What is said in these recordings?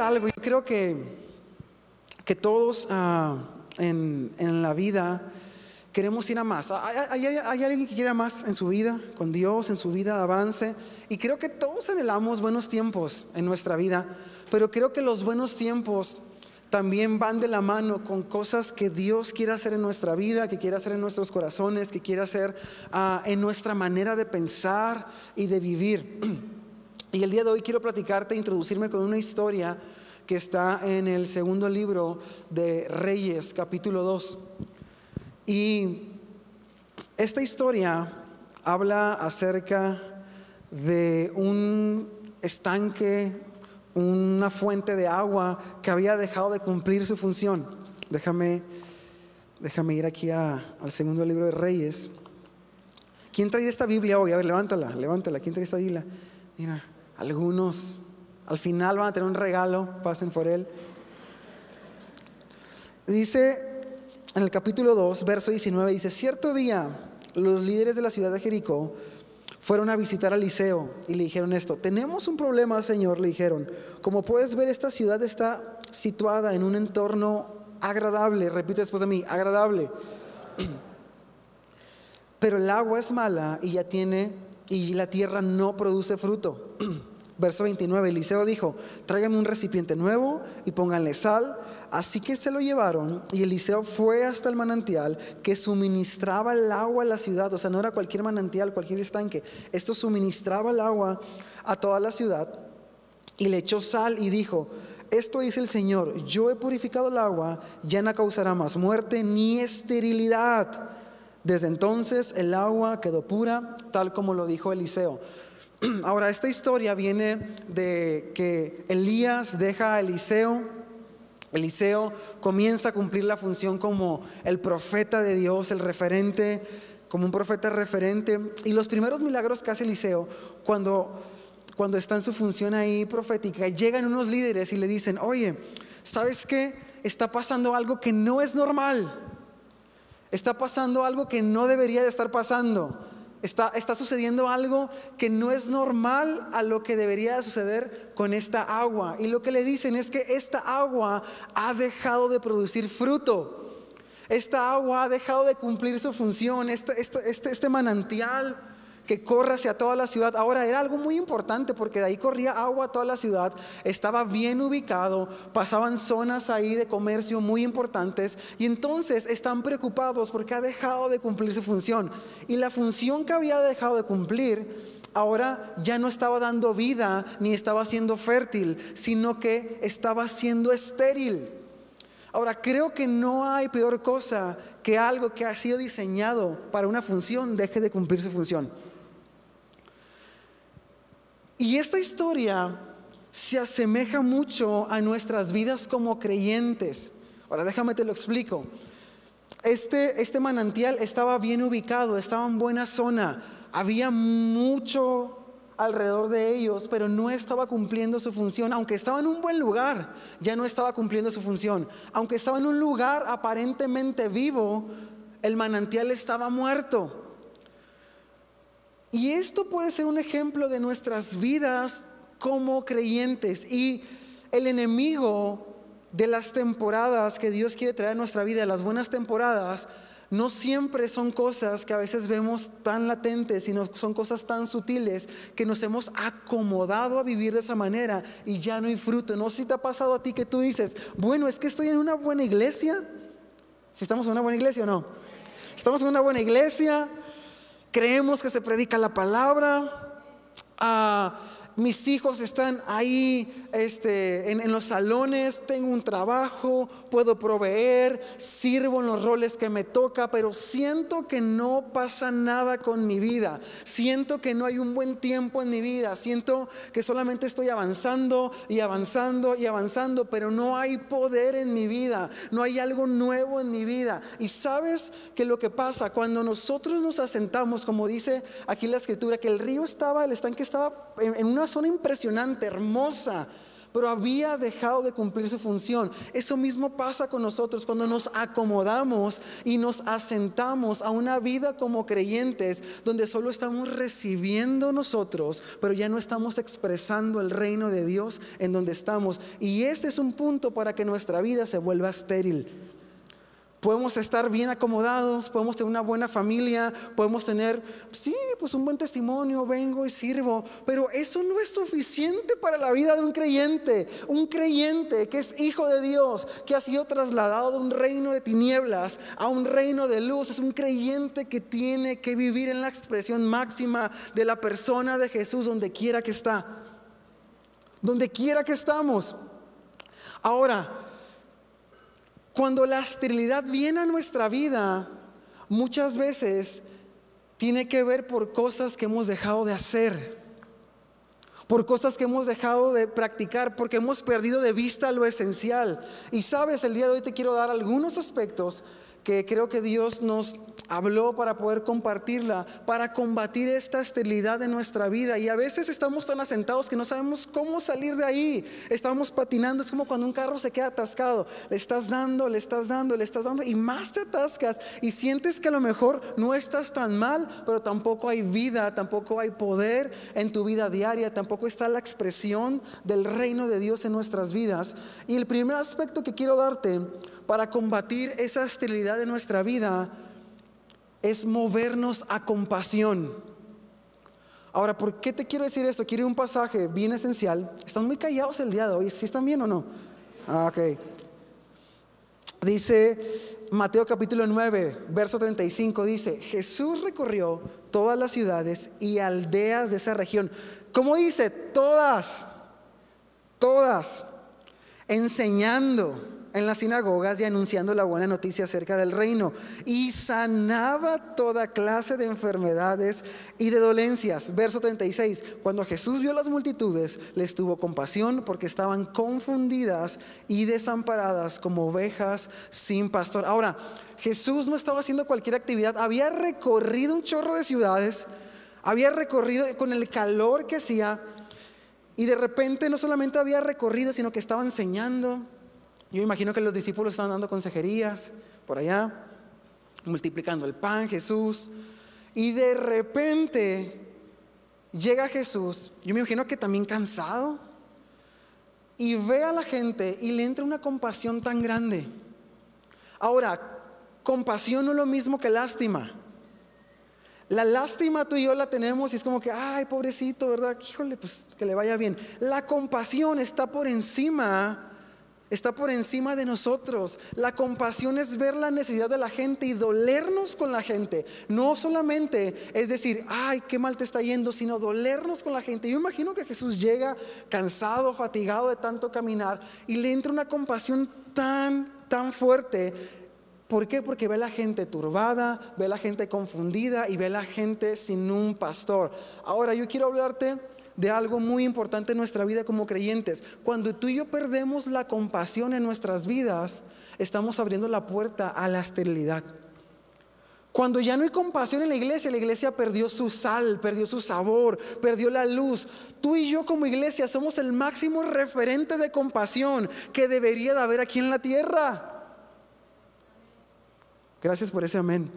algo. Yo creo que, que todos ah, en, en, la vida queremos ir a más. ¿Hay, hay, alguien que quiera más en su vida, con Dios, en su vida, avance? Y creo que todos anhelamos buenos tiempos en nuestra vida, pero creo que los buenos tiempos también van de la mano con cosas que Dios quiere hacer en nuestra vida, que quiere hacer en nuestros corazones, que quiere hacer uh, en nuestra manera de pensar y de vivir. Y el día de hoy quiero platicarte, introducirme con una historia que está en el segundo libro de Reyes, capítulo 2. Y esta historia habla acerca de un estanque, una fuente de agua que había dejado de cumplir su función. Déjame, déjame ir aquí al segundo libro de Reyes. ¿Quién trae esta Biblia hoy? A ver, levántala, levántala. ¿Quién trae esta Biblia? Mira, algunos al final van a tener un regalo, pasen por él. Dice en el capítulo 2, verso 19, dice, cierto día los líderes de la ciudad de Jericó fueron a visitar a Eliseo y le dijeron esto, tenemos un problema, Señor, le dijeron, como puedes ver, esta ciudad está situada en un entorno agradable, repite después de mí, agradable, pero el agua es mala y ya tiene, y la tierra no produce fruto. Verso 29, Eliseo dijo, tráigame un recipiente nuevo y pónganle sal. Así que se lo llevaron y Eliseo fue hasta el manantial que suministraba el agua a la ciudad. O sea, no era cualquier manantial, cualquier estanque. Esto suministraba el agua a toda la ciudad. Y le echó sal y dijo, esto dice el Señor, yo he purificado el agua, ya no causará más muerte ni esterilidad. Desde entonces el agua quedó pura, tal como lo dijo Eliseo. Ahora, esta historia viene de que Elías deja a Eliseo. Eliseo comienza a cumplir la función como el profeta de Dios, el referente, como un profeta referente. Y los primeros milagros que hace Eliseo, cuando, cuando está en su función ahí profética, llegan unos líderes y le dicen, oye, ¿sabes qué? Está pasando algo que no es normal. Está pasando algo que no debería de estar pasando. Está, sucediendo algo que no es normal a lo que debería suceder con esta agua. Y lo que le dicen es que esta agua ha dejado de producir fruto. Esta agua ha dejado de cumplir su función. este, este, este manantial que corre hacia toda la ciudad. Ahora era algo muy importante porque de ahí corría agua a toda la ciudad, estaba bien ubicado, pasaban zonas ahí de comercio muy importantes y entonces están preocupados porque ha dejado de cumplir su función. Y la función que había dejado de cumplir ahora ya no estaba dando vida ni estaba siendo fértil, sino que estaba siendo estéril. Ahora, creo que no hay peor cosa que algo que ha sido diseñado para una función deje de cumplir su función. Y esta historia se asemeja mucho a nuestras vidas como creyentes. Ahora déjame te lo explico. Este, este manantial estaba bien ubicado, estaba en buena zona, había mucho alrededor de ellos, pero no estaba cumpliendo su función. Aunque estaba en un buen lugar, ya no estaba cumpliendo su función. Aunque estaba en un lugar aparentemente vivo, el manantial estaba muerto. Y esto puede ser un ejemplo de nuestras vidas como creyentes. Y el enemigo de las temporadas que Dios quiere traer a nuestra vida, las buenas temporadas, no siempre son cosas que a veces vemos tan latentes, sino son cosas tan sutiles que nos hemos acomodado a vivir de esa manera y ya no hay fruto. No sé si te ha pasado a ti que tú dices, bueno, es que estoy en una buena iglesia. Si estamos en una buena iglesia o no. Estamos en una buena iglesia, creemos que se predica la palabra. Ah, mis hijos están ahí este, en, los salones, tengo un trabajo, puedo proveer, sirvo en los roles que me toca, pero siento que no pasa nada con mi vida, siento que no hay un buen tiempo en mi vida, siento que solamente estoy avanzando y avanzando y avanzando, pero no hay poder en mi vida, no hay algo nuevo en mi vida. Y sabes que lo que pasa cuando nosotros nos asentamos, como dice aquí la escritura, que el río estaba, el estanque estaba en, en una zona impresionante, hermosa, pero había dejado de cumplir su función. Eso mismo pasa con nosotros cuando nos acomodamos y nos asentamos a una vida como creyentes donde solo estamos recibiendo nosotros, pero ya no estamos expresando el reino de Dios en donde estamos. Y ese es un punto para que nuestra vida se vuelva estéril. Podemos estar bien acomodados, podemos tener una buena familia, podemos tener, sí, pues un buen testimonio, vengo y sirvo, pero eso no es suficiente para la vida de un creyente. Un creyente que es hijo de Dios, que ha sido trasladado de un reino de tinieblas a un reino de luz, es un creyente que tiene que vivir en la expresión máxima de la persona de Jesús donde quiera que está. Donde quiera que estamos. Ahora, cuando la esterilidad viene a nuestra vida, muchas veces tiene que ver por cosas que hemos dejado de hacer, por cosas que hemos dejado de practicar, porque hemos perdido de vista lo esencial. Y sabes, el día de hoy te quiero dar algunos aspectos que creo que Dios nos habló para poder compartirla, para combatir esta esterilidad de nuestra vida. Y a veces estamos tan asentados que no sabemos cómo salir de ahí. Estamos patinando, es como cuando un carro se queda atascado. Le estás dando, le estás dando, le estás dando y más te atascas y sientes que a lo mejor no estás tan mal, pero tampoco hay vida, tampoco hay poder en tu vida diaria, tampoco está la expresión del reino de Dios en nuestras vidas. Y el primer aspecto que quiero darte para combatir esa esterilidad de nuestra vida es movernos a compasión. Ahora, ¿por qué te quiero decir esto? Quiero un pasaje bien esencial. Están muy callados el día de hoy. ¿Sí están bien o no? Ah, ok. Dice Mateo capítulo 9, verso 35, dice, Jesús recorrió todas las ciudades y aldeas de esa región. ¿Cómo dice? Todas, todas, enseñando en las sinagogas y anunciando la buena noticia acerca del reino. Y sanaba toda clase de enfermedades y de dolencias. Verso 36. Cuando Jesús vio las multitudes, les tuvo compasión porque estaban confundidas y desamparadas como ovejas sin pastor. Ahora, Jesús no estaba haciendo cualquier actividad. Había recorrido un chorro de ciudades. Había recorrido con el calor que hacía. Y de repente no solamente había recorrido, sino que estaba enseñando yo imagino que los discípulos estaban dando consejerías por allá, multiplicando el pan, Jesús. Y de repente llega Jesús, yo me imagino que también cansado, y ve a la gente y le entra una compasión tan grande. Ahora, compasión no es lo mismo que lástima. La lástima tú y yo la tenemos y es como que, ay, pobrecito, ¿verdad? Híjole, pues que le vaya bien. La compasión está por encima está por encima de nosotros. La compasión es ver la necesidad de la gente y dolernos con la gente. No solamente es decir, ay, qué mal te está yendo, sino dolernos con la gente. Yo imagino que Jesús llega cansado, fatigado de tanto caminar y le entra una compasión tan, tan fuerte. ¿Por qué? Porque ve a la gente turbada, ve a la gente confundida y ve a la gente sin un pastor. Ahora yo quiero hablarte de algo muy importante en nuestra vida como creyentes. Cuando tú y yo perdemos la compasión en nuestras vidas, estamos abriendo la puerta a la esterilidad. Cuando ya no hay compasión en la iglesia, la iglesia perdió su sal, perdió su sabor, perdió la luz. Tú y yo como iglesia somos el máximo referente de compasión que debería de haber aquí en la tierra. Gracias por ese amén.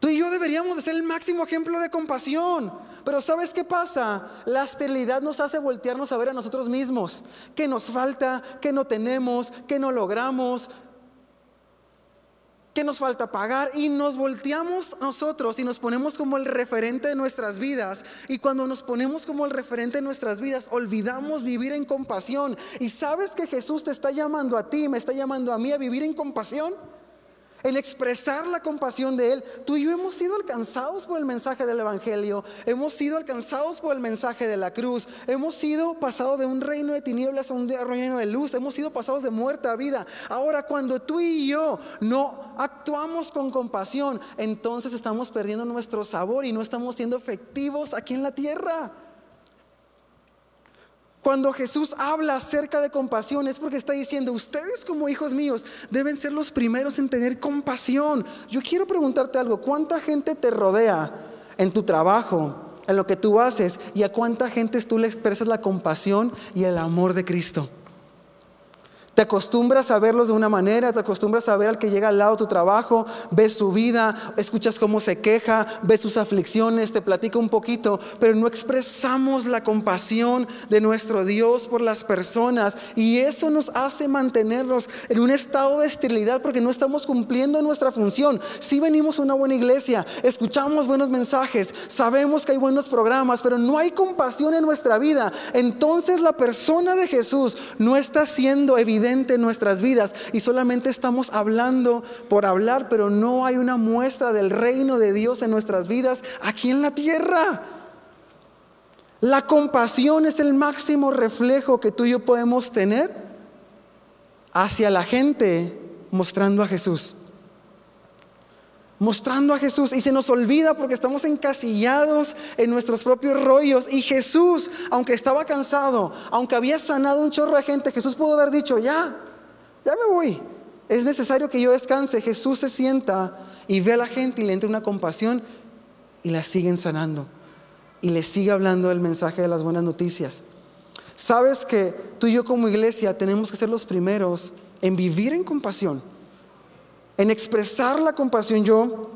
Tú y yo deberíamos de ser el máximo ejemplo de compasión. Pero ¿sabes qué pasa? La esterilidad nos hace voltearnos a ver a nosotros mismos. ¿Qué nos falta? ¿Qué no tenemos? ¿Qué no logramos? ¿Qué nos falta pagar? Y nos volteamos nosotros y nos ponemos como el referente de nuestras vidas. Y cuando nos ponemos como el referente de nuestras vidas, olvidamos vivir en compasión. ¿Y sabes que Jesús te está llamando a ti, me está llamando a mí a vivir en compasión? En expresar la compasión de Él. Tú y yo hemos sido alcanzados por el mensaje del Evangelio, hemos sido alcanzados por el mensaje de la cruz, hemos sido pasados de un reino de tinieblas a un reino de luz, hemos sido pasados de muerte a vida. Ahora, cuando tú y yo no actuamos con compasión, entonces estamos perdiendo nuestro sabor y no estamos siendo efectivos aquí en la tierra. Cuando Jesús habla acerca de compasión es porque está diciendo, ustedes como hijos míos deben ser los primeros en tener compasión. Yo quiero preguntarte algo, ¿cuánta gente te rodea en tu trabajo, en lo que tú haces y a cuánta gente tú le expresas la compasión y el amor de Cristo. Te acostumbras a verlos de una manera, te acostumbras a ver al que llega al lado de tu trabajo, ves su vida, escuchas cómo se queja, ves sus aflicciones, te platica un poquito, pero no expresamos la compasión de nuestro Dios por las personas y eso nos hace mantenernos en un estado de esterilidad porque no estamos cumpliendo nuestra función. Si venimos a una buena iglesia, escuchamos buenos mensajes, sabemos que hay buenos programas, pero no hay compasión en nuestra vida, entonces la persona de Jesús no está siendo evidente en nuestras vidas y solamente estamos hablando por hablar, pero no hay una muestra del reino de Dios en nuestras vidas aquí en la tierra. La compasión es el máximo reflejo que tú y yo podemos tener hacia la gente mostrando a Jesús. Mostrando a Jesús y se nos olvida porque estamos encasillados en nuestros propios rollos. Y Jesús, aunque estaba cansado, aunque había sanado un chorro de gente, Jesús pudo haber dicho, ya, ya me voy. Es necesario que yo descanse. Jesús se sienta y ve a la gente y le entra una compasión y la siguen sanando. Y le sigue hablando el mensaje de las buenas noticias. Sabes que tú y yo como iglesia tenemos que ser los primeros en vivir en compasión en expresar la compasión. Yo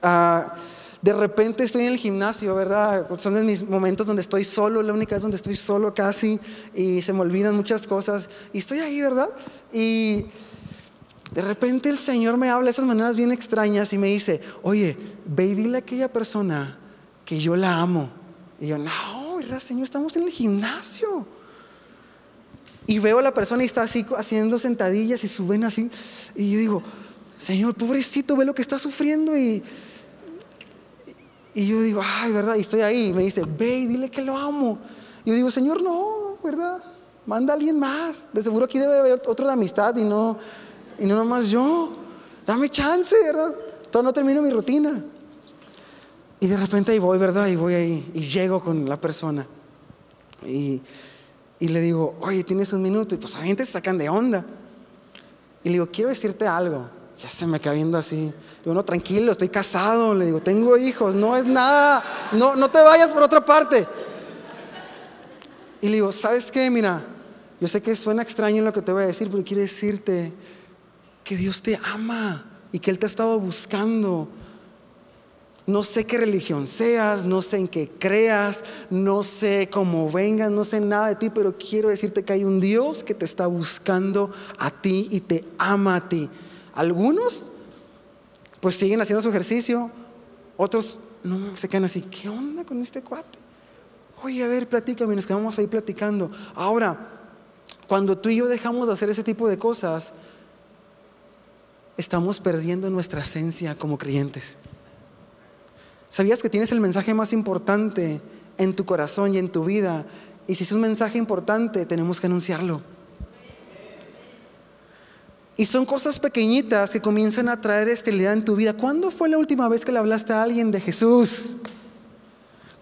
ah, de repente estoy en el gimnasio, ¿verdad? Son de mis momentos donde estoy solo, la única vez donde estoy solo casi y se me olvidan muchas cosas. Y estoy ahí, ¿verdad? Y de repente el Señor me habla de esas maneras bien extrañas y me dice, oye, ve y dile a aquella persona que yo la amo. Y yo, no, ¿verdad, Señor? Estamos en el gimnasio. Y veo a la persona y está así haciendo sentadillas y suben así. Y yo digo, Señor, pobrecito, ve lo que está sufriendo y, y yo digo, ay, ¿verdad? Y estoy ahí y me dice, ve y dile que lo amo. Y yo digo, Señor, no, ¿verdad? Manda a alguien más. De seguro aquí debe haber otro de amistad y no, y no nomás yo. Dame chance, ¿verdad? Todo no termino mi rutina. Y de repente ahí voy, ¿verdad? Y voy ahí y llego con la persona. Y, y le digo, oye, tienes un minuto. Y pues a gente se sacan de onda. Y le digo, quiero decirte algo. Ya se me queda viendo así. Digo, no, tranquilo, estoy casado. Le digo, tengo hijos, no es nada. No, no te vayas por otra parte. Y le digo, ¿sabes qué? Mira, yo sé que suena extraño lo que te voy a decir, pero quiero decirte que Dios te ama y que Él te ha estado buscando. No sé qué religión seas, no sé en qué creas, no sé cómo vengas, no sé nada de ti, pero quiero decirte que hay un Dios que te está buscando a ti y te ama a ti. Algunos pues siguen haciendo su ejercicio, otros no se quedan así, ¿qué onda con este cuate? Oye, a ver, platícame, nos quedamos ahí platicando. Ahora, cuando tú y yo dejamos de hacer ese tipo de cosas, estamos perdiendo nuestra esencia como creyentes. ¿Sabías que tienes el mensaje más importante en tu corazón y en tu vida? Y si es un mensaje importante, tenemos que anunciarlo. Y son cosas pequeñitas que comienzan a traer esterilidad en tu vida. ¿Cuándo fue la última vez que le hablaste a alguien de Jesús?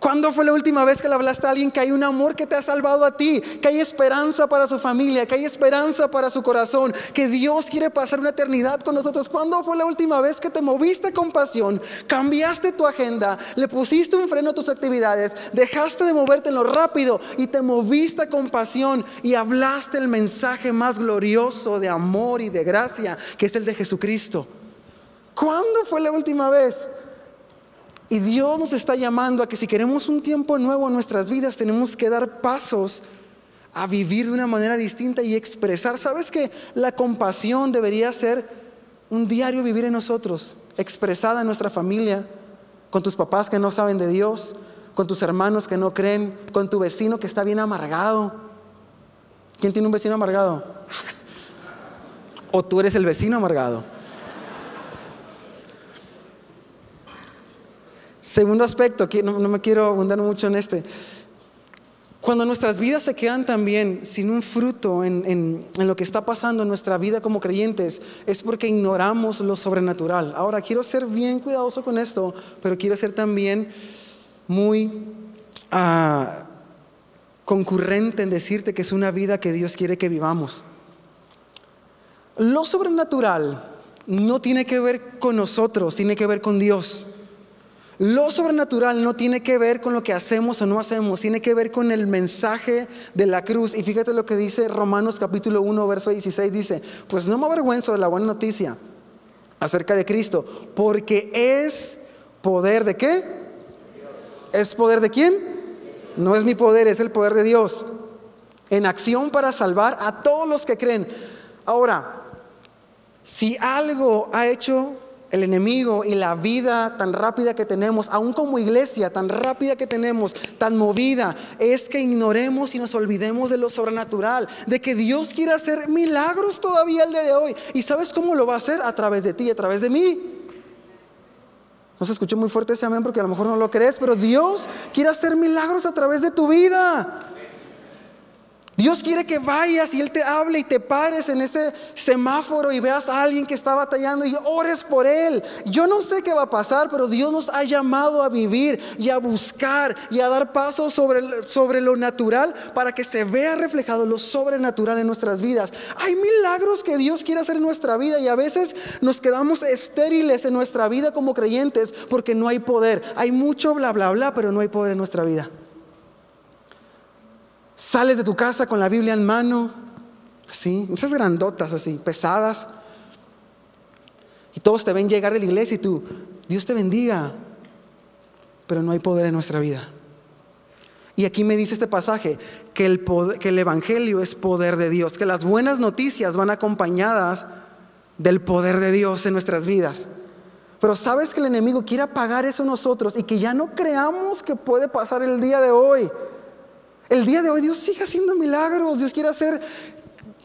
¿Cuándo fue la última vez que le hablaste a alguien que hay un amor que te ha salvado a ti? Que hay esperanza para su familia, que hay esperanza para su corazón, que Dios quiere pasar una eternidad con nosotros. ¿Cuándo fue la última vez que te moviste con pasión, cambiaste tu agenda, le pusiste un freno a tus actividades, dejaste de moverte en lo rápido y te moviste con pasión y hablaste el mensaje más glorioso de amor y de gracia, que es el de Jesucristo? ¿Cuándo fue la última vez? Y Dios nos está llamando a que si queremos un tiempo nuevo en nuestras vidas, tenemos que dar pasos a vivir de una manera distinta y expresar. ¿Sabes que la compasión debería ser un diario vivir en nosotros, expresada en nuestra familia, con tus papás que no saben de Dios, con tus hermanos que no creen, con tu vecino que está bien amargado? ¿Quién tiene un vecino amargado? ¿O tú eres el vecino amargado? Segundo aspecto, no, no me quiero abundar mucho en este. Cuando nuestras vidas se quedan también sin un fruto en, en, lo que está pasando en nuestra vida como creyentes, es porque ignoramos lo sobrenatural. Ahora, quiero ser bien cuidadoso con esto, pero quiero ser también muy ah, concurrente en decirte que es una vida que Dios quiere que vivamos. Lo sobrenatural no tiene que ver con nosotros, tiene que ver con Dios. Lo sobrenatural no tiene que ver con lo que hacemos o no hacemos, tiene que ver con el mensaje de la cruz. Y fíjate lo que dice Romanos capítulo 1, verso 16, dice, pues no me avergüenzo de la buena noticia acerca de Cristo, porque es poder de qué? ¿Es poder de quién? No es mi poder, es el poder de Dios. En acción para salvar a todos los que creen. Ahora, si algo ha hecho el enemigo y la vida tan rápida que tenemos, aún como iglesia, tan rápida que tenemos, tan movida, es que ignoremos y nos olvidemos de lo sobrenatural, de que Dios quiere hacer milagros todavía el día de hoy. ¿Y sabes cómo lo va a hacer? A través de ti, a través de mí. No se escuchó muy fuerte ese amén porque a lo mejor no lo crees, pero Dios quiere hacer milagros a través de tu vida. Dios quiere que vayas y Él te hable y te pares en ese semáforo y veas a alguien que está batallando y ores por Él. Yo no sé qué va a pasar, pero Dios nos ha llamado a vivir y a buscar y a dar pasos sobre, sobre lo natural para que se vea reflejado lo sobrenatural en nuestras vidas. Hay milagros que Dios quiere hacer en nuestra vida y a veces nos quedamos estériles en nuestra vida como creyentes porque no hay poder. Hay mucho bla, bla, bla, pero no hay poder en nuestra vida. Sales de tu casa con la Biblia en mano, así, esas grandotas así, pesadas. Y todos te ven llegar de la iglesia y tú, Dios te bendiga, pero no hay poder en nuestra vida. Y aquí me dice este pasaje que el, que el Evangelio es poder de Dios, que las buenas noticias van acompañadas del poder de Dios en nuestras vidas. Pero sabes que el enemigo quiere apagar eso nosotros y que ya no creamos que puede pasar el día de hoy. El día de hoy Dios sigue haciendo milagros, Dios quiere hacer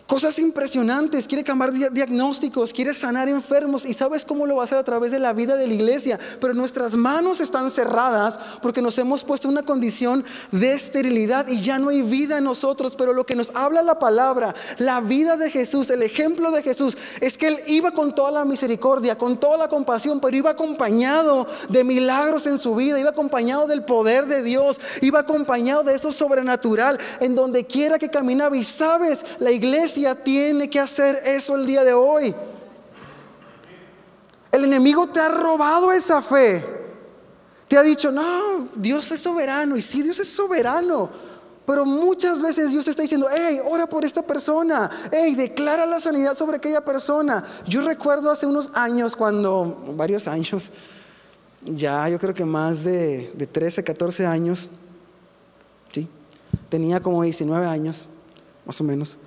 cosas impresionantes, quiere cambiar diagnósticos, quiere sanar enfermos y sabes cómo lo va a hacer a través de la vida de la iglesia. Pero nuestras manos están cerradas porque nos hemos puesto en una condición de esterilidad y ya no hay vida en nosotros. Pero lo que nos habla la palabra, la vida de Jesús, el ejemplo de Jesús, es que Él iba con toda la misericordia, con toda la compasión, pero iba acompañado de milagros en su vida, iba acompañado del poder de Dios, iba acompañado de eso sobrenatural en donde quiera que caminaba. Y sabes, la iglesia tiene que hacer eso el día de hoy. El enemigo te ha robado esa fe. Te ha dicho, no, Dios es soberano. Y sí, Dios es soberano. Pero muchas veces Dios está diciendo, hey, ora por esta persona, hey, declara la sanidad sobre aquella persona. Yo recuerdo hace unos años, cuando, varios años, ya yo creo que más de, de 13, 14 años, ¿sí? tenía como 19 años, más o menos.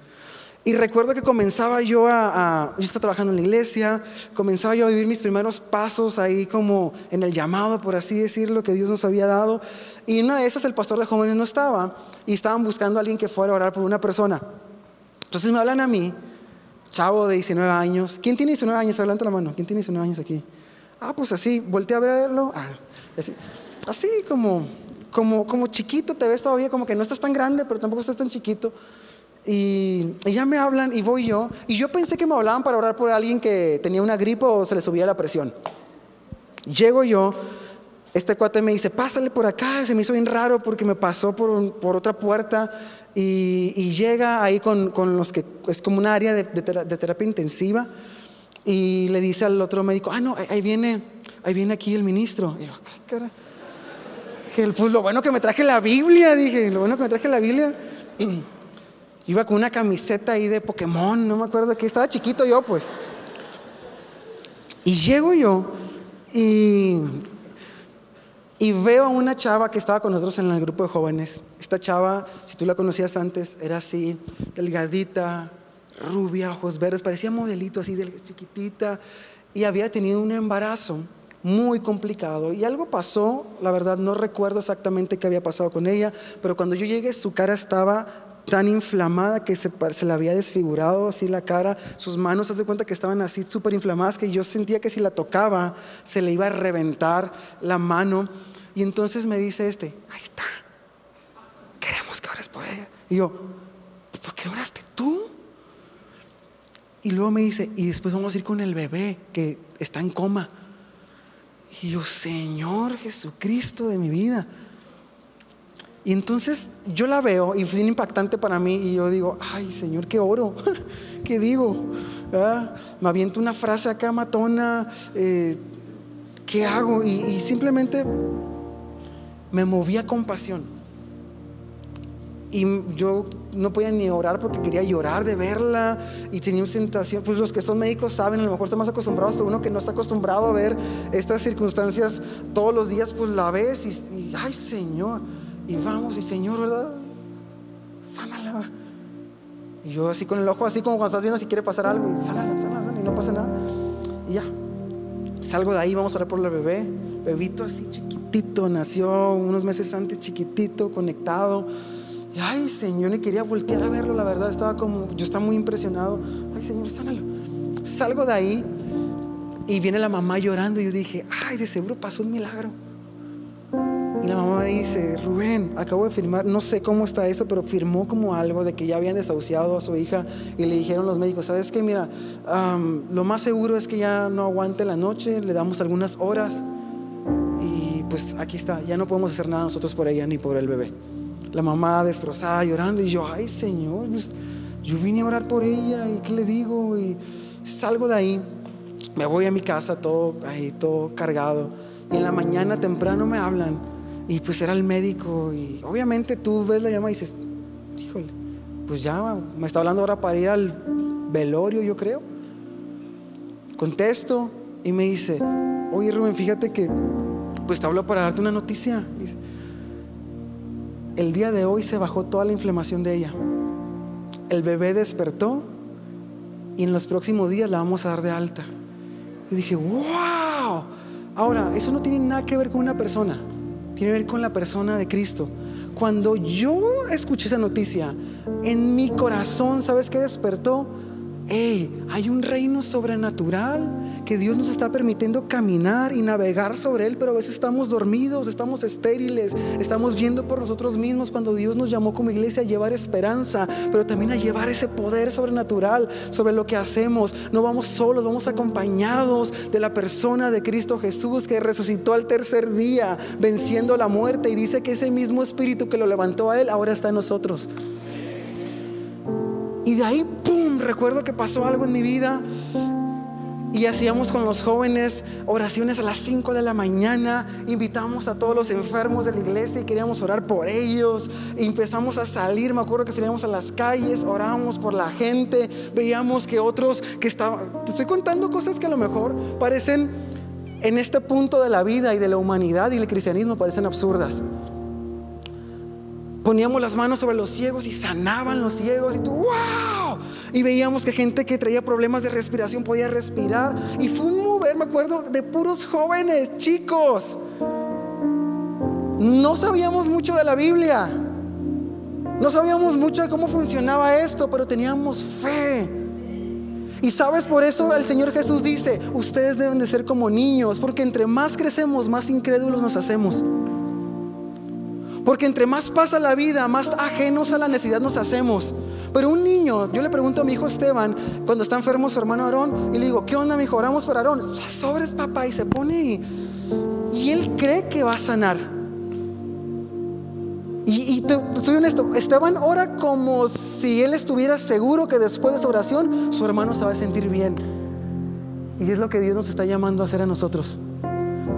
Y recuerdo que comenzaba yo a, yo estaba trabajando en la iglesia, comenzaba yo a vivir mis primeros pasos ahí como en el llamado, por así decirlo, que Dios nos había dado. Y en una de esas el pastor de jóvenes no estaba y estaban buscando a alguien que fuera a orar por una persona. Entonces me hablan a mí, chavo de 19 años. ¿Quién tiene 19 años? Adelante la mano. ¿Quién tiene 19 años aquí? Ah, pues así, volteé a verlo. Ah, así, así como, como, como chiquito, te ves todavía como que no estás tan grande, pero tampoco estás tan chiquito. Y, ya me hablan y voy yo. Y yo pensé que me hablaban para orar por alguien que tenía una gripe o se le subía la presión. Llego yo, este cuate me dice, pásale por acá. Se me hizo bien raro porque me pasó por, por otra puerta. Y, llega ahí con, con, los que es como un área de, de, terapia intensiva. Y le dice al otro médico, ah, no, ahí viene, ahí viene aquí el ministro. Y yo, ¿qué cara? Pues lo bueno que me traje la Biblia, dije, lo bueno que me traje la Biblia. Iba con una camiseta ahí de Pokémon, no me acuerdo que estaba chiquito yo, pues. Y llego yo y, y veo a una chava que estaba con nosotros en el grupo de jóvenes. Esta chava, si tú la conocías antes, era así, delgadita, rubia, ojos verdes, parecía modelito así, chiquitita, y había tenido un embarazo muy complicado. Y algo pasó, la verdad no recuerdo exactamente qué había pasado con ella, pero cuando yo llegué su cara estaba tan inflamada que se, se, le había desfigurado así la cara, sus manos, haz de cuenta que estaban así súper inflamadas, que yo sentía que si la tocaba se le iba a reventar la mano. Y entonces me dice este, ahí está, queremos que ores por ella. Y yo, ¿por qué oraste tú? Y luego me dice, y después vamos a ir con el bebé que está en coma. Y yo, Señor Jesucristo de mi vida. Y entonces yo la veo y es impactante para mí y yo digo, ay Señor, qué oro, qué digo. ¿Ah? Me aviento una frase acá matona, eh, ¿qué hago? Y, y simplemente me movía con pasión. Y yo no podía ni orar porque quería llorar de verla y tenía una sensación, pues los que son médicos saben, a lo mejor están más acostumbrados, pero uno que no está acostumbrado a ver estas circunstancias todos los días, pues la ves y, y ay Señor, y vamos y Señor, ¿verdad? Sánala. Y yo así con el ojo, así como cuando estás viendo si quiere pasar algo, y sánala, sánala, sánala, y no pasa nada. Y ya, salgo de ahí, vamos a orar por la bebé, bebito así chiquitito, nació unos meses antes, chiquitito, conectado y ay, Señor, ni quería voltear a verlo, la verdad, estaba como, yo estaba muy impresionado. Ay, Señor, sánalo. Salgo de ahí y viene la mamá llorando y yo dije, ay, de seguro pasó un milagro. Y la mamá dice, Rubén, acabo de firmar, no sé cómo está eso, pero firmó como algo de que ya habían desahuciado a su hija y le dijeron los médicos, ¿sabes qué? Mira, lo más seguro es que ya no aguante la noche, le damos algunas horas y pues aquí está, ya no podemos hacer nada nosotros por ella ni por el bebé la mamá destrozada, llorando, y yo, ay Señor, pues, yo vine a orar por ella, y qué le digo, y salgo de ahí, me voy a mi casa todo ahí, todo cargado, y en la mañana temprano me hablan, y pues era el médico, y obviamente tú ves la llamada y dices, híjole, pues ya me está hablando ahora para ir al velorio, yo creo. Contesto y me dice, oye Rubén, fíjate que, pues te hablo para darte una noticia. El día de hoy se bajó toda la inflamación de ella. El bebé despertó y en los próximos días la vamos a dar de alta. Y dije, wow. Ahora, eso no tiene nada que ver con una persona, tiene que ver con la persona de Cristo. Cuando yo escuché esa noticia, en mi corazón, ¿sabes qué despertó? Hey, hay un reino sobrenatural que Dios nos está permitiendo caminar y navegar sobre Él, pero a veces estamos dormidos, estamos estériles, estamos viendo por nosotros mismos cuando Dios nos llamó como iglesia a llevar esperanza, pero también a llevar ese poder sobrenatural sobre lo que hacemos. No vamos solos, vamos acompañados de la persona de Cristo Jesús que resucitó al tercer día, venciendo la muerte y dice que ese mismo espíritu que lo levantó a Él ahora está en nosotros. Y de ahí, ¡pum!, recuerdo que pasó algo en mi vida y hacíamos con los jóvenes oraciones a las 5 de la mañana, invitamos a todos los enfermos de la iglesia y queríamos orar por ellos. Empezamos a salir, me acuerdo que salíamos a las calles, orábamos por la gente, veíamos que otros que estaban, te estoy contando cosas que a lo mejor parecen en este punto de la vida y de la humanidad y el cristianismo parecen absurdas. Poníamos las manos sobre los ciegos y sanaban los ciegos y tú, wow. Y veíamos que gente que traía problemas de respiración podía respirar. Y fue un mover, me acuerdo, de puros jóvenes, chicos. No sabíamos mucho de la Biblia. No sabíamos mucho de cómo funcionaba esto, pero teníamos fe. Y sabes, por eso el Señor Jesús dice, ustedes deben de ser como niños, porque entre más crecemos, más incrédulos nos hacemos. Porque entre más pasa la vida, más ajenos a la necesidad nos hacemos. Pero un niño, yo le pregunto a mi hijo Esteban, cuando está enfermo su hermano Aarón, y le digo, ¿qué onda, mi hijo? Oramos por Aarón. Sobres, papá, y se pone y, él cree que va a sanar. Y, y honesto, Esteban ora como si él estuviera seguro que después de esta oración su hermano se va a sentir bien. Y es lo que Dios nos está llamando a hacer a nosotros.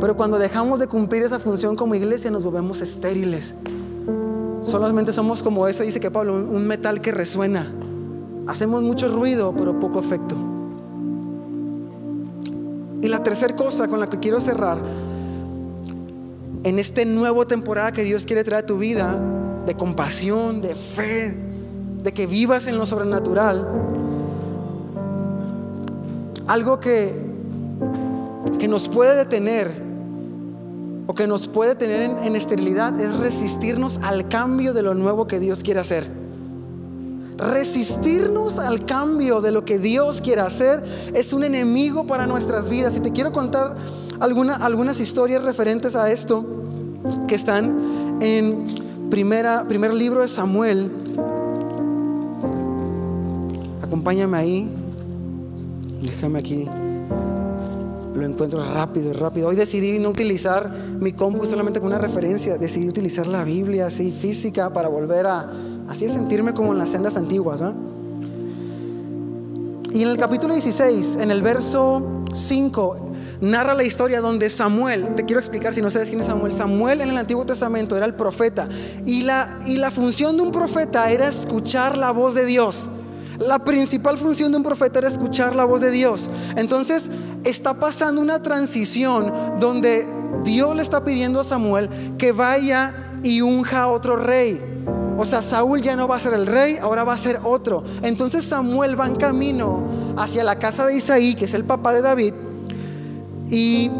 Pero cuando dejamos de cumplir esa función como iglesia nos volvemos estériles. Solamente somos como eso, dice que Pablo, un metal que resuena. Hacemos mucho ruido, pero poco efecto. Y la tercera cosa con la que quiero cerrar, en este nuevo temporada que Dios quiere traer a tu vida, de compasión, de fe, de que vivas en lo sobrenatural, algo que, que nos puede detener o que nos puede tener en, esterilidad es resistirnos al cambio de lo nuevo que Dios quiere hacer. Resistirnos al cambio de lo que Dios quiere hacer es un enemigo para nuestras vidas. Y te quiero contar algunas historias referentes a esto que están en primera, primer libro de Samuel. Acompáñame ahí. Déjame aquí lo encuentro rápido, rápido. Hoy decidí no utilizar mi compu solamente con una referencia, decidí utilizar la Biblia así física para volver a así sentirme como en las sendas antiguas. Y en el capítulo 16, en el verso 5, narra la historia donde Samuel, te quiero explicar si no sabes quién es Samuel, Samuel en el Antiguo Testamento era el profeta y la, y la función de un profeta era escuchar la voz de Dios. La principal función de un profeta era escuchar la voz de Dios. Entonces está pasando una transición donde Dios le está pidiendo a Samuel que vaya y unja a otro rey. O sea, Saúl ya no va a ser el rey, ahora va a ser otro. Entonces Samuel va en camino hacia la casa de Isaí, que es el papá de David. Y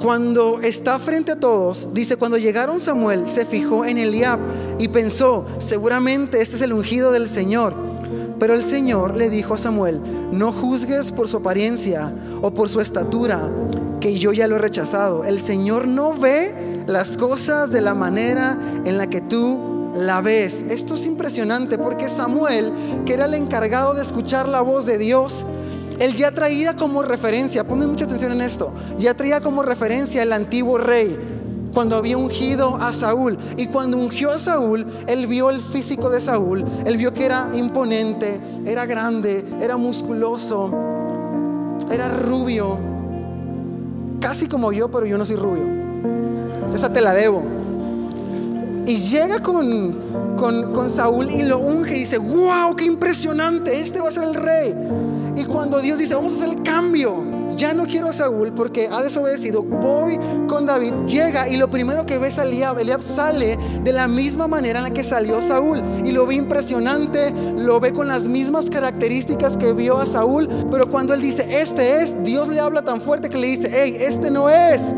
cuando está frente a todos, dice, cuando llegaron Samuel, se fijó en Eliab y pensó, seguramente este es el ungido del Señor. Pero el Señor le dijo a Samuel, no juzgues por su apariencia o por su estatura, que yo ya lo he rechazado. El Señor no ve las cosas de la manera en la que tú la ves. Esto es impresionante porque Samuel, que era el encargado de escuchar la voz de Dios, él ya traía como referencia, ponme mucha atención en esto, ya traía como referencia el antiguo rey cuando había ungido a Saúl. Y cuando ungió a Saúl, él vio el físico de Saúl, él vio que era imponente, era grande, era musculoso, era rubio, casi como yo, pero yo no soy rubio. Esa te la debo. Y llega con, con, Saúl y lo unge y dice, wow, qué impresionante, este va a ser el rey. Y cuando Dios dice, vamos a hacer el cambio, ya no quiero a Saúl porque ha desobedecido, voy con David, llega y lo primero que ves a Eliab, Eliab sale de la misma manera en la que salió Saúl y lo ve impresionante, lo ve con las mismas características que vio a Saúl, pero cuando él dice, este es, Dios le habla tan fuerte que le dice, hey, este no es.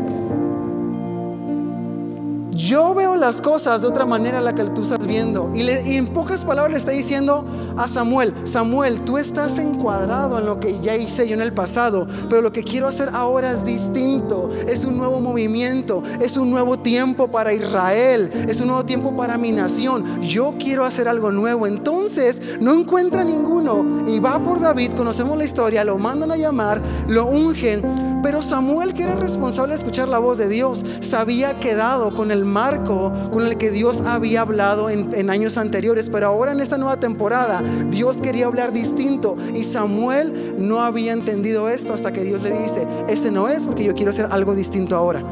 Yo veo las cosas de otra manera a la que tú estás viendo. Y, en pocas palabras le está diciendo a Samuel, Samuel, tú estás encuadrado en lo que ya hice yo en el pasado, pero lo que quiero hacer ahora es distinto. Es un nuevo movimiento, es un nuevo tiempo para Israel, es un nuevo tiempo para mi nación. Yo quiero hacer algo nuevo. Entonces no encuentra ninguno y va por David, conocemos la historia, lo mandan a llamar, lo ungen pero Samuel, que era responsable de escuchar la voz de Dios, se había quedado con el marco con el que Dios había hablado en, años anteriores. Pero ahora en esta nueva temporada, Dios quería hablar distinto. Y Samuel no había entendido esto hasta que Dios le dice, ese no es porque yo quiero hacer algo distinto ahora.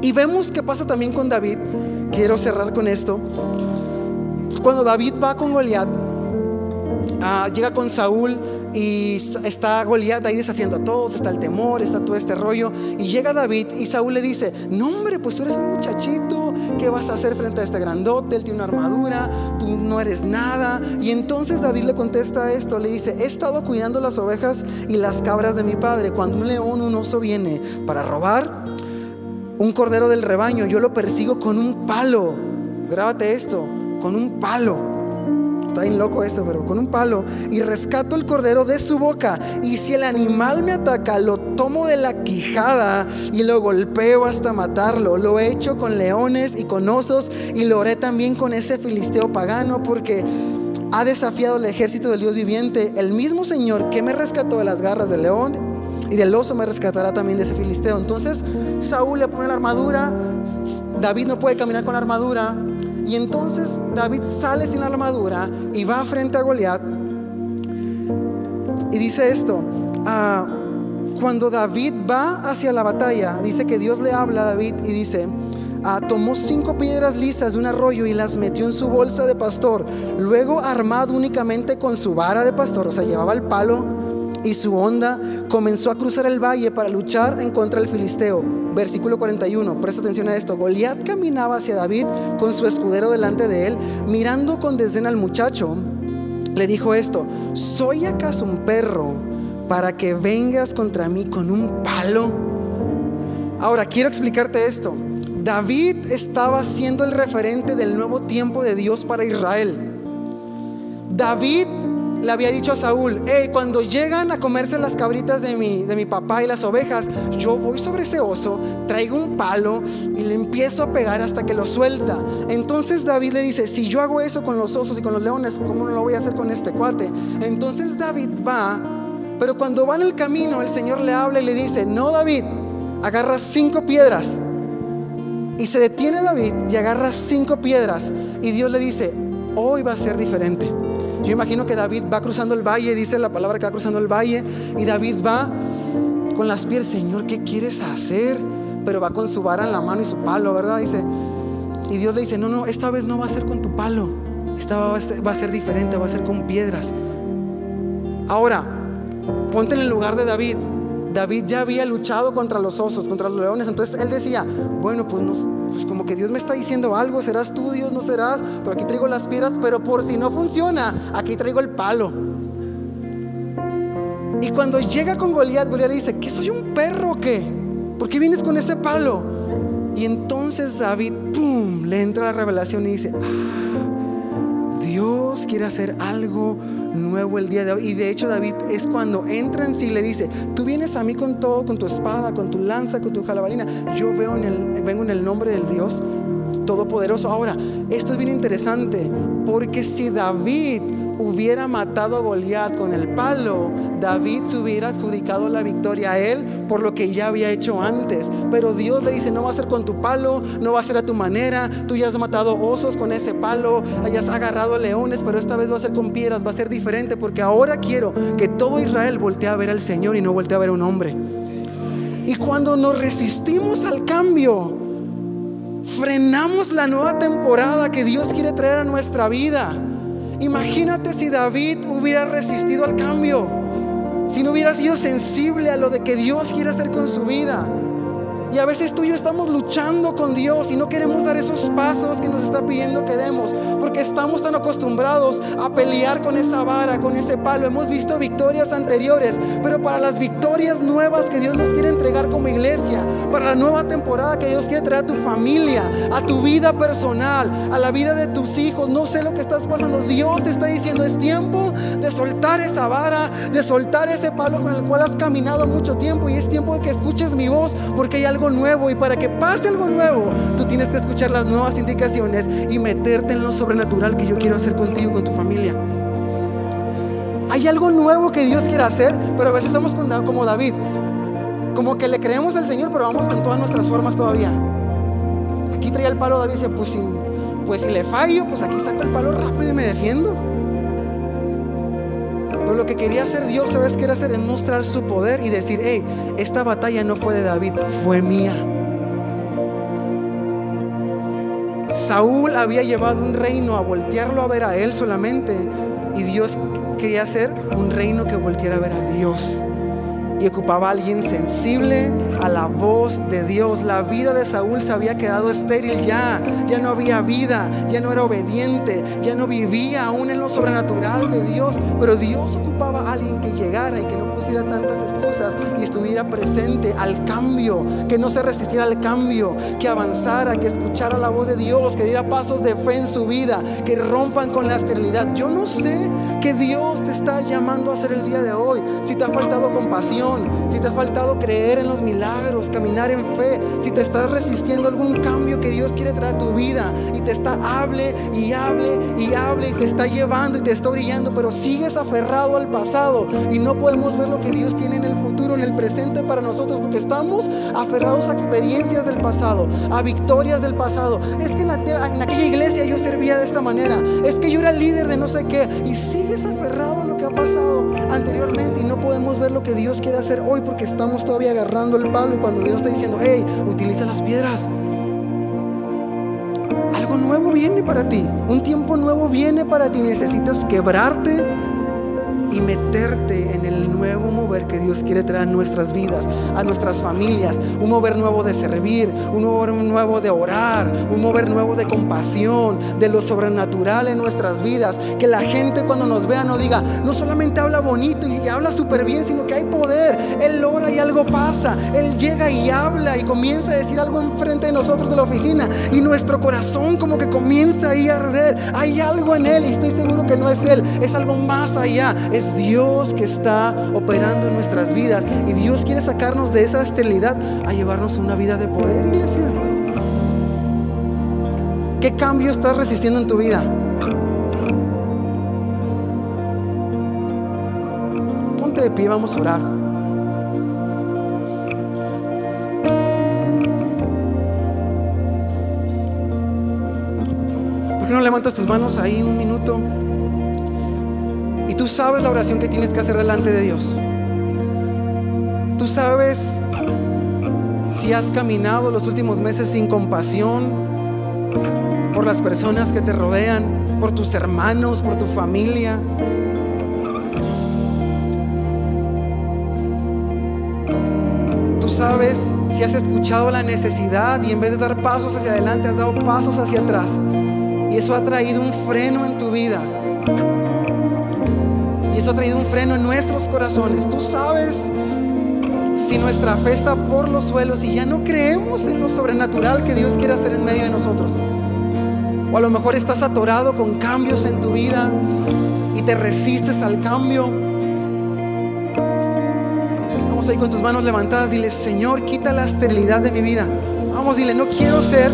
Y vemos qué pasa también con David. Quiero cerrar con esto. Cuando David va con Goliat, ah, llega con Saúl y está Goliat ahí desafiando a todos, está el temor, está todo este rollo. Y llega David y Saúl le dice, no hombre, pues tú eres un muchachito, ¿qué vas a hacer frente a este grandote? Él tiene una armadura, tú no eres nada. Y entonces David le contesta esto, le dice, he estado cuidando las ovejas y las cabras de mi padre. Cuando un león, un oso viene para robar un cordero del rebaño, yo lo persigo con un palo. Grábate esto, con un palo está bien loco esto, pero con un palo, y rescato el cordero de su boca. Y si el animal me ataca, lo tomo de la quijada y lo golpeo hasta matarlo. Lo he hecho con leones y con osos, y lo haré también con ese filisteo pagano, porque ha desafiado el ejército del Dios viviente. El mismo Señor que me rescató de las garras del león y del oso me rescatará también de ese filisteo. Entonces Saúl le pone la armadura, David no puede caminar con la armadura, y entonces David sale sin la armadura y va frente a Goliat. Y dice esto, ah, cuando David va hacia la batalla, dice que Dios le habla a David y dice, ah, tomó cinco piedras lisas de un arroyo y las metió en su bolsa de pastor. Luego, armado únicamente con su vara de pastor, o sea, llevaba el palo y su onda, comenzó a cruzar el valle para luchar en contra del filisteo versículo 41, presta atención a esto. Goliat caminaba hacia David con su escudero delante de él, mirando con desdén al muchacho. Le dijo esto, ¿soy acaso un perro para que vengas contra mí con un palo? Ahora, quiero explicarte esto. David estaba siendo el referente del nuevo tiempo de Dios para Israel. David le había dicho a Saúl, hey, cuando llegan a comerse las cabritas de mi, de mi papá y las ovejas, yo voy sobre ese oso, traigo un palo y le empiezo a pegar hasta que lo suelta. Entonces David le dice, si yo hago eso con los osos y con los leones, ¿cómo no lo voy a hacer con este cuate? Entonces David va, pero cuando va en el camino, el Señor le habla y le dice, no David, agarra cinco piedras. Y se detiene David y agarra cinco piedras. Y Dios le dice, hoy va a ser diferente. Yo imagino que David va cruzando el valle, dice la palabra que va cruzando el valle, y David va con las pies, Señor, ¿qué quieres hacer? Pero va con su vara en la mano y su palo, ¿verdad? Dice, y Dios le dice, no, no, esta vez no va a ser con tu palo, esta va a ser diferente, va a ser con piedras. Ahora, ponte en el lugar de David. David ya había luchado contra los osos, contra los leones. Entonces él decía, bueno, pues, pues, como que Dios me está diciendo algo, serás tú, Dios no serás, pero aquí traigo las piedras, pero por si no funciona, aquí traigo el palo. Y cuando llega con Goliat, Goliat le dice, ¿qué soy un perro qué? ¿Por qué vienes con ese palo? Y entonces David, ¡pum!, le entra la revelación y dice, ah, Dios quiere hacer algo nuevo el día de hoy. Y de hecho David es cuando entra en sí, le dice, tú vienes a mí con todo, con tu espada, con tu lanza, con tu jalabarina. Yo veo en el, vengo en el nombre del Dios Todopoderoso. Ahora, esto es bien interesante, porque si David hubiera matado a Goliat con el palo, David se hubiera adjudicado la victoria a él por lo que ya había hecho antes. Pero Dios le dice, no va a ser con tu palo, no va a ser a tu manera, tú ya has matado osos con ese palo, hayas agarrado leones, pero esta vez va a ser con piedras, va a ser diferente, porque ahora quiero que todo Israel voltee a ver al Señor y no voltee a ver a un hombre. Y cuando nos resistimos al cambio, frenamos la nueva temporada que Dios quiere traer a nuestra vida. Imagínate si David hubiera resistido al cambio, si no hubiera sido sensible a lo de que Dios quiere hacer con su vida. Y a veces tú y yo estamos luchando con Dios y no queremos dar esos pasos que nos está pidiendo que demos, porque estamos tan acostumbrados a pelear con esa vara, con ese palo. Hemos visto victorias anteriores, pero para las victorias nuevas que Dios nos quiere entregar como iglesia, para la nueva temporada que Dios quiere traer a tu familia, a tu vida personal, a la vida de tus hijos, no sé lo que estás pasando. Dios te está diciendo, es tiempo de soltar esa vara, de soltar ese palo con el cual has caminado mucho tiempo y es tiempo de que escuches mi voz, porque hay algo nuevo y para que pase algo nuevo, tú tienes que escuchar las nuevas indicaciones y meterte en lo sobrenatural que yo quiero hacer contigo, con tu familia. Hay algo nuevo que Dios quiere hacer, pero a veces estamos como David, como que le creemos al Señor, pero vamos con todas nuestras formas todavía. Aquí traía el palo David y dice, pues, pues si le fallo, pues aquí saco el palo rápido y me defiendo. Pero lo que quería hacer Dios, ¿sabes qué era hacer? Es mostrar su poder y decir, hey, esta batalla no fue de David, fue mía. Saúl había llevado un reino a voltearlo a ver a él solamente y Dios quería hacer un reino que volteara a ver a Dios. Y ocupaba a alguien sensible a la voz de Dios. La vida de Saúl se había quedado estéril ya, ya no había vida, ya no era obediente, ya no vivía aún en lo sobrenatural de Dios, pero Dios ocupaba a alguien que llegara y que no pusiera tantas excusas y estuviera presente al cambio, que no se resistiera al cambio, que avanzara, que escuchara la voz de Dios, que diera pasos de fe en su vida, que rompan con la esterilidad. Yo no sé qué Dios te está llamando a hacer el día de hoy, si te ha faltado compasión si te ha faltado creer en los milagros, caminar en fe, si te estás resistiendo algún cambio que Dios quiere traer a tu vida y te está hable y hable y hable y te está llevando y te está brillando, pero sigues aferrado al pasado y no podemos ver lo que Dios tiene en el futuro, en el presente para nosotros, porque estamos aferrados a experiencias del pasado, a victorias del pasado. Es que en, en aquella iglesia yo servía de esta manera, es que yo era líder de no sé qué y sigues aferrado a que ha pasado anteriormente y no podemos ver lo que Dios quiere hacer hoy porque estamos todavía agarrando el palo y cuando Dios está diciendo, hey, utiliza las piedras. Algo nuevo viene para ti, un tiempo nuevo viene para ti, necesitas quebrarte y meterte en el nuevo mover que Dios quiere traer a nuestras vidas, a nuestras familias, un mover nuevo de servir, un mover nuevo de orar, un mover nuevo de compasión, de lo sobrenatural en nuestras vidas, que la gente cuando nos vea no diga, no solamente habla bonito y habla súper bien, sino que hay poder, Él ora y algo pasa, Él llega y habla y comienza a decir algo enfrente de nosotros de la oficina. Y nuestro corazón como que comienza ahí a arder, hay algo en Él y estoy seguro que no es Él, es algo más allá, Dios que está operando en nuestras vidas. Y Dios quiere sacarnos de esa esterilidad a llevarnos a una vida de poder, iglesia. ¿Qué cambio estás resistiendo en tu vida? Ponte de pie, vamos a orar. ¿Por qué no levantas tus manos ahí un minuto? Tú sabes la oración que tienes que hacer delante de Dios. Tú sabes si has caminado los últimos meses sin compasión por las personas que te rodean, por tus hermanos, por tu familia. Tú sabes si has escuchado la necesidad y en vez de dar pasos hacia adelante has dado pasos hacia atrás. Y eso ha traído un freno en tu vida. Ha traído un freno en nuestros corazones. Tú sabes si nuestra fe está por los suelos y ya no creemos en lo sobrenatural que Dios quiere hacer en medio de nosotros. O a lo mejor estás atorado con cambios en tu vida y te resistes al cambio. Vamos ahí con tus manos levantadas, dile, Señor, quita la esterilidad de mi vida. Vamos, dile, no quiero ser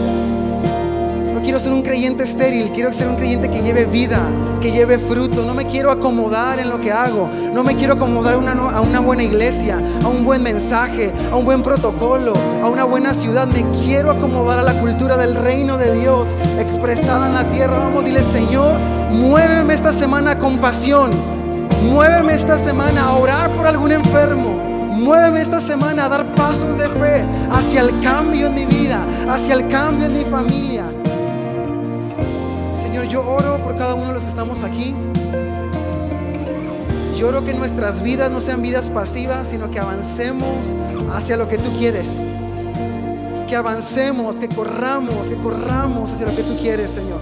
quiero ser un creyente estéril, quiero ser un creyente que lleve vida, que lleve fruto. No me quiero acomodar en lo que hago, no me quiero acomodar a una, buena iglesia, a un buen mensaje, a un buen protocolo, a una buena ciudad. Me quiero acomodar a la cultura del reino de Dios expresada en la tierra. Vamos, dile, Señor, muéveme esta semana con pasión. Muéveme esta semana a orar por algún enfermo. Muéveme esta semana a dar pasos de fe hacia el cambio en mi vida, hacia el cambio en mi familia. Señor, yo oro por cada uno de los que estamos aquí. Yo oro que nuestras vidas no sean vidas pasivas, sino que avancemos hacia lo que tú quieres. Que avancemos, que corramos, que corramos hacia lo que tú quieres, Señor.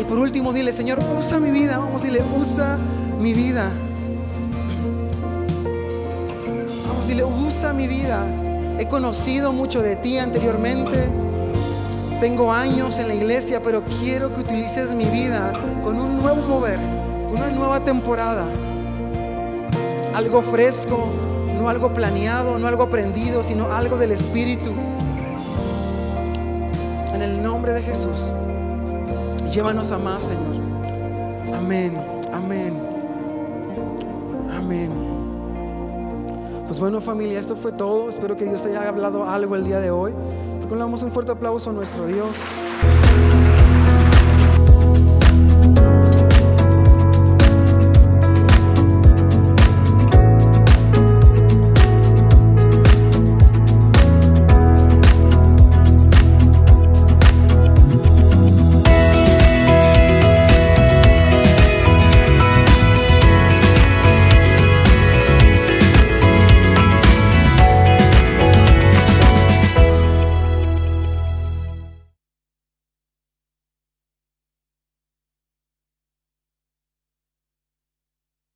Y por último, dile, Señor, usa mi vida. Vamos, dile, usa mi vida. Vamos, dile, usa mi vida. He conocido mucho de ti anteriormente tengo años en la iglesia, pero quiero que utilices mi vida con un nuevo mover, con una nueva temporada. Algo fresco, no algo planeado, no algo aprendido, sino algo del Espíritu. En el nombre de Jesús, llévanos a más, Señor. Amén, amén, amén. Pues bueno familia, esto fue todo. Espero que Dios te haya hablado algo el día de hoy. Porque le damos un fuerte aplauso a nuestro Dios.